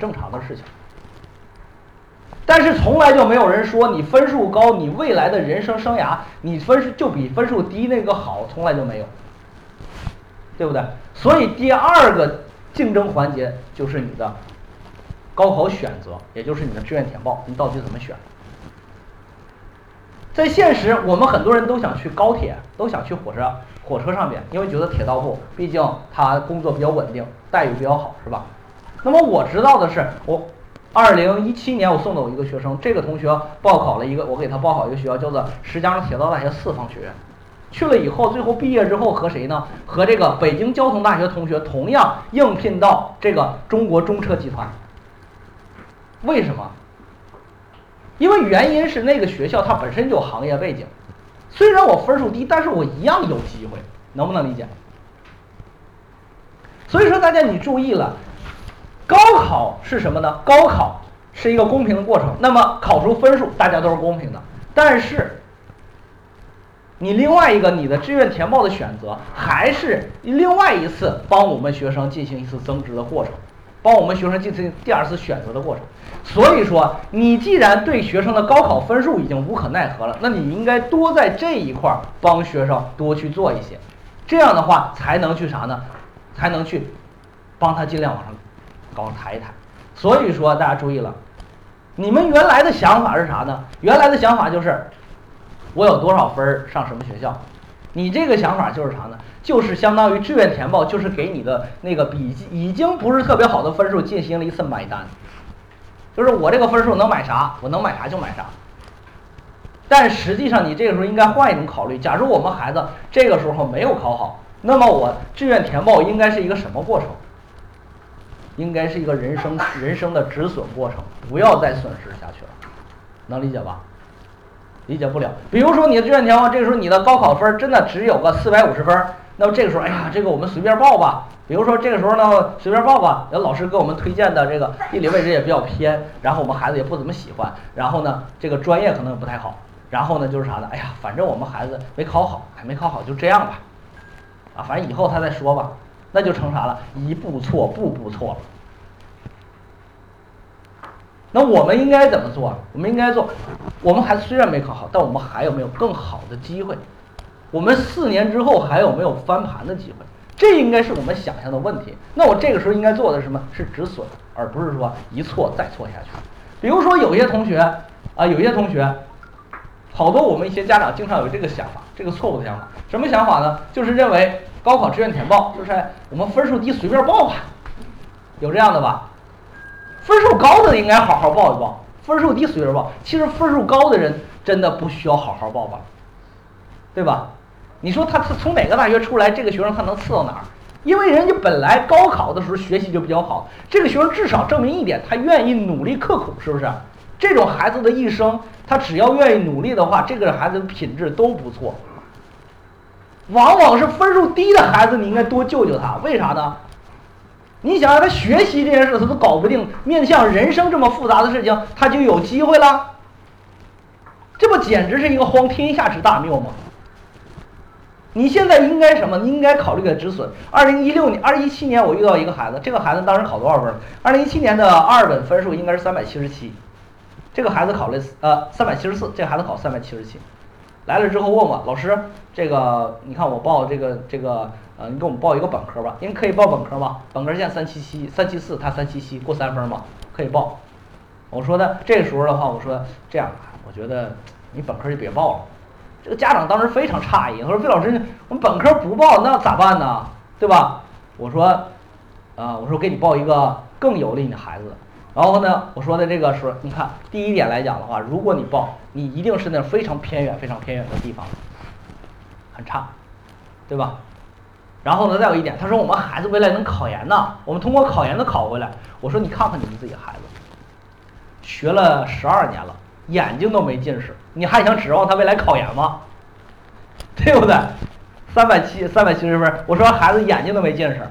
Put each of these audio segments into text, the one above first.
正常的事情。但是从来就没有人说你分数高，你未来的人生生涯你分数就比分数低那个好，从来就没有，对不对？所以第二个竞争环节就是你的高考选择，也就是你的志愿填报，你到底怎么选？在现实，我们很多人都想去高铁，都想去火车，火车上面，因为觉得铁道部毕竟他工作比较稳定，待遇比较好，是吧？那么我知道的是，我二零一七年我送的我一个学生，这个同学报考了一个，我给他报考一个学校，叫做石家庄铁道大学四方学院。去了以后，最后毕业之后和谁呢？和这个北京交通大学同学同样应聘到这个中国中车集团。为什么？因为原因是那个学校它本身就有行业背景，虽然我分数低，但是我一样有机会，能不能理解？所以说大家你注意了，高考是什么呢？高考是一个公平的过程，那么考出分数大家都是公平的，但是你另外一个你的志愿填报的选择，还是另外一次帮我们学生进行一次增值的过程。帮我们学生进行第二次选择的过程，所以说，你既然对学生的高考分数已经无可奈何了，那你应该多在这一块儿帮学生多去做一些，这样的话才能去啥呢？才能去帮他尽量往上高抬一抬。所以说，大家注意了，你们原来的想法是啥呢？原来的想法就是，我有多少分儿上什么学校。你这个想法就是啥呢？就是相当于志愿填报，就是给你的那个比已经不是特别好的分数进行了一次买单，就是我这个分数能买啥，我能买啥就买啥。但实际上你这个时候应该换一种考虑，假如我们孩子这个时候没有考好，那么我志愿填报应该是一个什么过程？应该是一个人生人生的止损过程，不要再损失下去了，能理解吧？理解不了，比如说你的志愿填报，这个时候你的高考分真的只有个四百五十分，那么这个时候，哎呀，这个我们随便报吧。比如说这个时候呢，随便报吧，那老师给我们推荐的这个地理位置也比较偏，然后我们孩子也不怎么喜欢，然后呢，这个专业可能也不太好，然后呢就是啥呢？哎呀，反正我们孩子没考好，还没考好就这样吧，啊，反正以后他再说吧，那就成啥了？一步错，步步错了。那我们应该怎么做？我们应该做，我们孩子虽然没考好，但我们还有没有更好的机会？我们四年之后还有没有翻盘的机会？这应该是我们想象的问题。那我这个时候应该做的是什么是止损，而不是说一错再错下去。比如说有些同学啊，有些同学，好多我们一些家长经常有这个想法，这个错误的想法。什么想法呢？就是认为高考志愿填报就是我们分数低随便报吧，有这样的吧？应该好好报一报，分数低随便报。其实分数高的人真的不需要好好报吧，对吧？你说他他从哪个大学出来，这个学生他能次到哪儿？因为人家本来高考的时候学习就比较好，这个学生至少证明一点，他愿意努力刻苦，是不是？这种孩子的一生，他只要愿意努力的话，这个孩子的品质都不错。往往是分数低的孩子，你应该多救救他，为啥呢？你想让他学习这件事，他都搞不定，面向人生这么复杂的事情，他就有机会了。这不简直是一个荒天下之大谬吗？你现在应该什么？你应该考虑个止损。二零一六年、二零一七年，我遇到一个孩子，这个孩子当时考多少分？二零一七年的二本分数应该是三百七十七，这个孩子考了呃三百七十四，这孩子考三百七十七，来了之后问我老师，这个你看我报这个这个。啊，你给我们报一个本科吧，您可以报本科吗？本科线三七七、三七四，他三七七过三分嘛？可以报。我说的这时候的话，我说这样，我觉得你本科就别报了。这个家长当时非常诧异，他说：“魏老师，我们本科不报，那咋办呢？对吧？”我说：“啊，我说给你报一个更有利你的孩子。然后呢，我说的这个是，你看第一点来讲的话，如果你报，你一定是那非常偏远、非常偏远的地方，很差，对吧？”然后呢，再有一点，他说我们孩子未来能考研呢，我们通过考研能考回来。我说你看看你们自己孩子，学了十二年了，眼睛都没近视，你还想指望他未来考研吗？对不对？三百七三百七十分，我说孩子眼睛都没近视，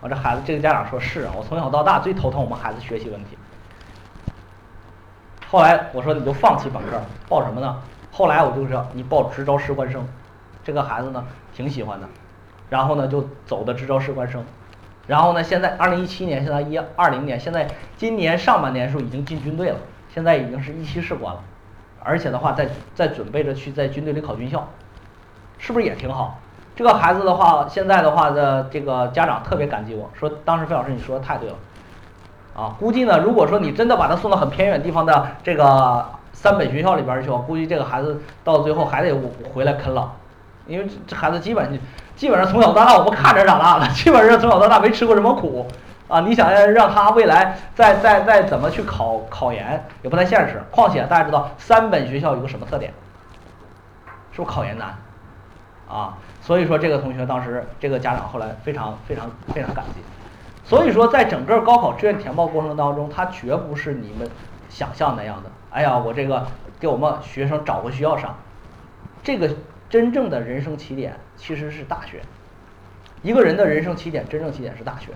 我这孩子这个家长说是啊，我从小到大最头疼我们孩子学习问题。后来我说你就放弃本科，报什么呢？后来我就说你报职招士官生，这个孩子呢挺喜欢的。然后呢，就走的直招士官生，然后呢，现在二零一七年，现在一二零年，现在今年上半年时候已经进军队了，现在已经是一期士官了，而且的话，在在准备着去在军队里考军校，是不是也挺好？这个孩子的话，现在的话的这个家长特别感激我说，当时费老师你说的太对了，啊，估计呢，如果说你真的把他送到很偏远地方的这个三本学校里边去，我估计这个孩子到最后还得回来啃老，因为这孩子基本基本上从小到大我们看着长大的，基本上从小到大没吃过什么苦，啊，你想让让他未来再再再怎么去考考研也不太现实。况且大家知道三本学校有个什么特点？是不是考研难？啊？所以说这个同学当时这个家长后来非常非常非常感激。所以说在整个高考志愿填报过程当中，他绝不是你们想象那样的。哎呀，我这个给我们学生找个学校上，这个真正的人生起点其实是大学。一个人的人生起点，真正起点是大学，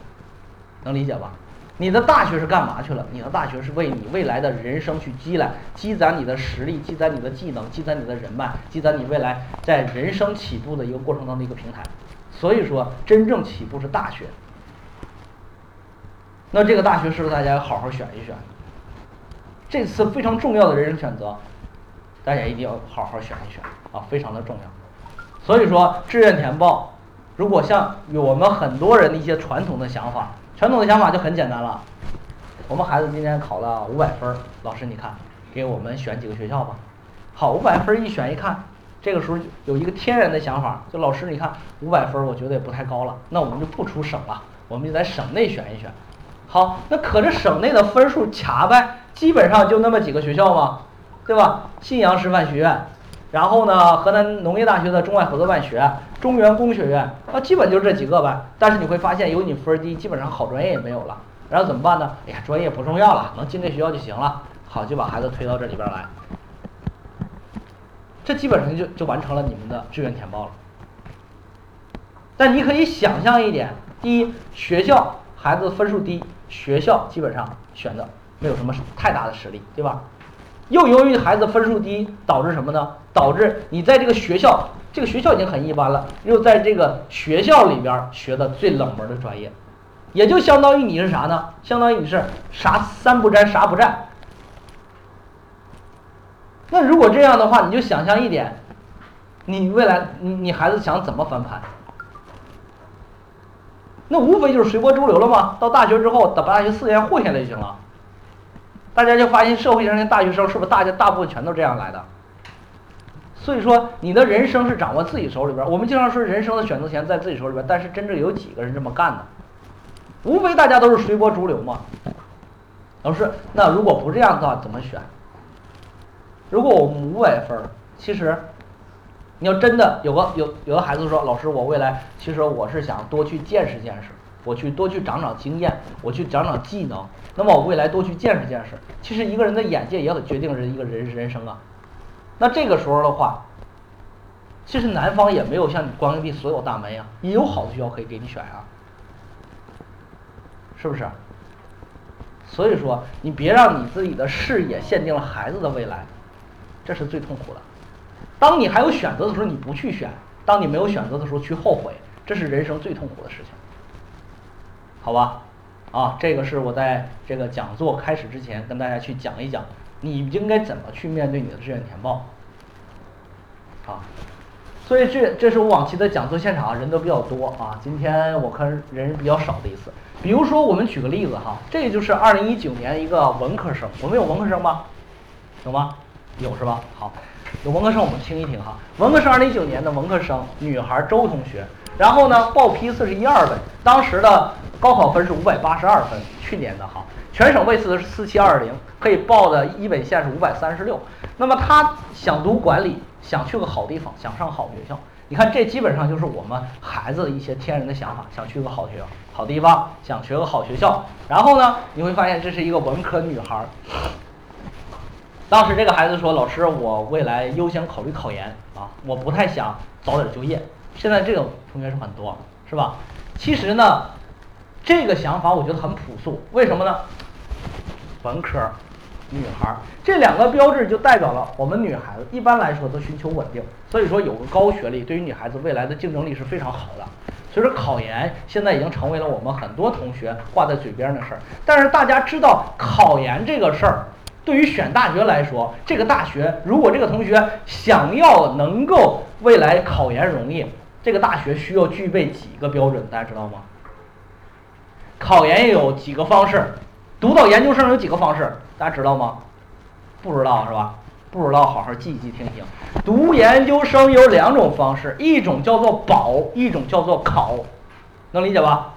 能理解吧？你的大学是干嘛去了？你的大学是为你未来的人生去积累、积攒你的实力、积攒你的技能、积攒你的人脉、积攒你未来在人生起步的一个过程当中的一个平台。所以说，真正起步是大学。那这个大学是不是大家要好好选一选？这次非常重要的人生选择，大家一定要好好选一选啊，非常的重要。所以说，志愿填报，如果像我们很多人的一些传统的想法。传统的想法就很简单了，我们孩子今天考了五百分，老师你看，给我们选几个学校吧。好，五百分一选一看，这个时候有一个天然的想法，就老师你看五百分，我觉得也不太高了，那我们就不出省了，我们就在省内选一选。好，那可这省内的分数卡呗，基本上就那么几个学校嘛，对吧？信阳师范学院。然后呢，河南农业大学的中外合作办学、中原工学院，啊，基本就这几个呗。但是你会发现，有你分低，基本上好专业也没有了。然后怎么办呢？哎呀，专业不重要了，能进这学校就行了。好，就把孩子推到这里边来。这基本上就就完成了你们的志愿填报了。但你可以想象一点：第一，学校孩子分数低，学校基本上选的没有什么太大的实力，对吧？又由于孩子分数低，导致什么呢？导致你在这个学校，这个学校已经很一般了，又在这个学校里边学的最冷门的专业，也就相当于你是啥呢？相当于你是啥三不沾，啥不占。那如果这样的话，你就想象一点，你未来你你孩子想怎么翻盘？那无非就是随波逐流了嘛。到大学之后，等大学四年混下来就行了。大家就发现社会上的大学生是不是大家大部分全都这样来的？所以说你的人生是掌握自己手里边。我们经常说人生的选择权在自己手里边，但是真正有几个人这么干的？无非大家都是随波逐流嘛。老师，那如果不这样的话怎么选？如果我们五百分，其实你要真的有个有有的孩子说，老师我未来其实我是想多去见识见识。我去多去长长经验，我去长长技能，那么我未来多去见识见识。其实一个人的眼界也很决定人一个人人生啊。那这个时候的话，其实南方也没有像你关闭所有大门呀，也有好的学校可以给你选啊，是不是？所以说，你别让你自己的视野限定了孩子的未来，这是最痛苦的。当你还有选择的时候，你不去选；当你没有选择的时候去后悔，这是人生最痛苦的事情。好吧，啊，这个是我在这个讲座开始之前跟大家去讲一讲，你应该怎么去面对你的志愿填报，啊，所以这这是我往期的讲座现场人都比较多啊，今天我看人比较少的一次。比如说我们举个例子哈，这就是二零一九年一个文科生，我们有文科生吗？有吗？有是吧？好，有文科生我们听一听哈，文科生二零一九年的文科生女孩周同学，然后呢报批次是一二本，当时的。高考分是五百八十二分，去年的哈，全省位次是四七二零，可以报的一本线是五百三十六。那么他想读管理，想去个好地方，想上好学校。你看，这基本上就是我们孩子的一些天然的想法，想去个好学校、好地方，想学个好学校。然后呢，你会发现这是一个文科女孩。当时这个孩子说：“老师，我未来优先考虑考研啊，我不太想早点就业。”现在这种同学是很多，是吧？其实呢。这个想法我觉得很朴素，为什么呢？文科，女孩这两个标志就代表了我们女孩子一般来说都寻求稳定，所以说有个高学历对于女孩子未来的竞争力是非常好的。所以说考研现在已经成为了我们很多同学挂在嘴边的事儿。但是大家知道考研这个事儿，对于选大学来说，这个大学如果这个同学想要能够未来考研容易，这个大学需要具备几个标准，大家知道吗？考研有几个方式，读到研究生有几个方式，大家知道吗？不知道是吧？不知道，好好记一记听听。读研究生有两种方式，一种叫做保，一种叫做考，能理解吧？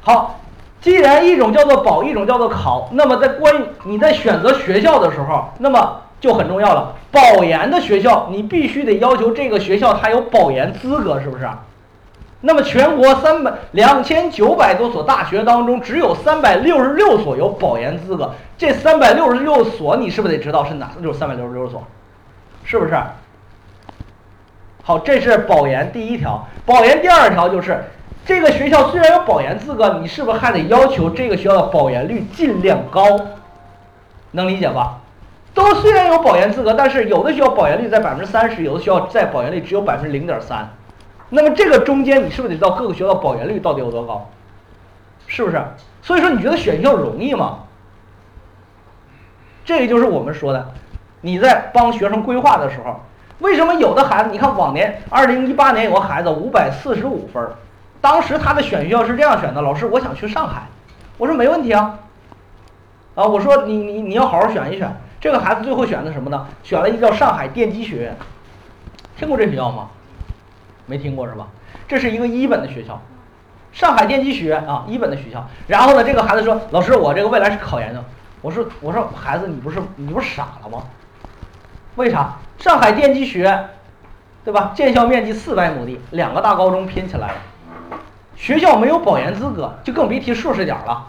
好，既然一种叫做保，一种叫做考，那么在关于你在选择学校的时候，那么就很重要了。保研的学校，你必须得要求这个学校它有保研资格，是不是？那么全国三百两千九百多所大学当中，只有三百六十六所有保研资格。这三百六十六所，你是不是得知道是哪？就是三百六十六所，是不是？好，这是保研第一条。保研第二条就是，这个学校虽然有保研资格，你是不是还得要求这个学校的保研率尽量高？能理解吧？都虽然有保研资格，但是有的学校保研率在百分之三十，有的学校在保研率只有百分之零点三。那么这个中间，你是不是得知道各个学校保研率到底有多高？是不是？所以说，你觉得选校容易吗？这个就是我们说的，你在帮学生规划的时候，为什么有的孩子，你看往年二零一八年有个孩子五百四十五分，当时他的选学校是这样选的：老师，我想去上海。我说没问题啊，啊，我说你你你要好好选一选。这个孩子最后选的什么呢？选了一个叫上海电机学院，听过这学校吗？没听过是吧？这是一个一本的学校，上海电机学院啊，一本的学校。然后呢，这个孩子说：“老师，我这个未来是考研的。”我说：“我说孩子，你不是你不是傻了吗？为啥？上海电机学院，对吧？建校面积四百亩地，两个大高中拼起来，学校没有保研资格，就更别提硕士点了。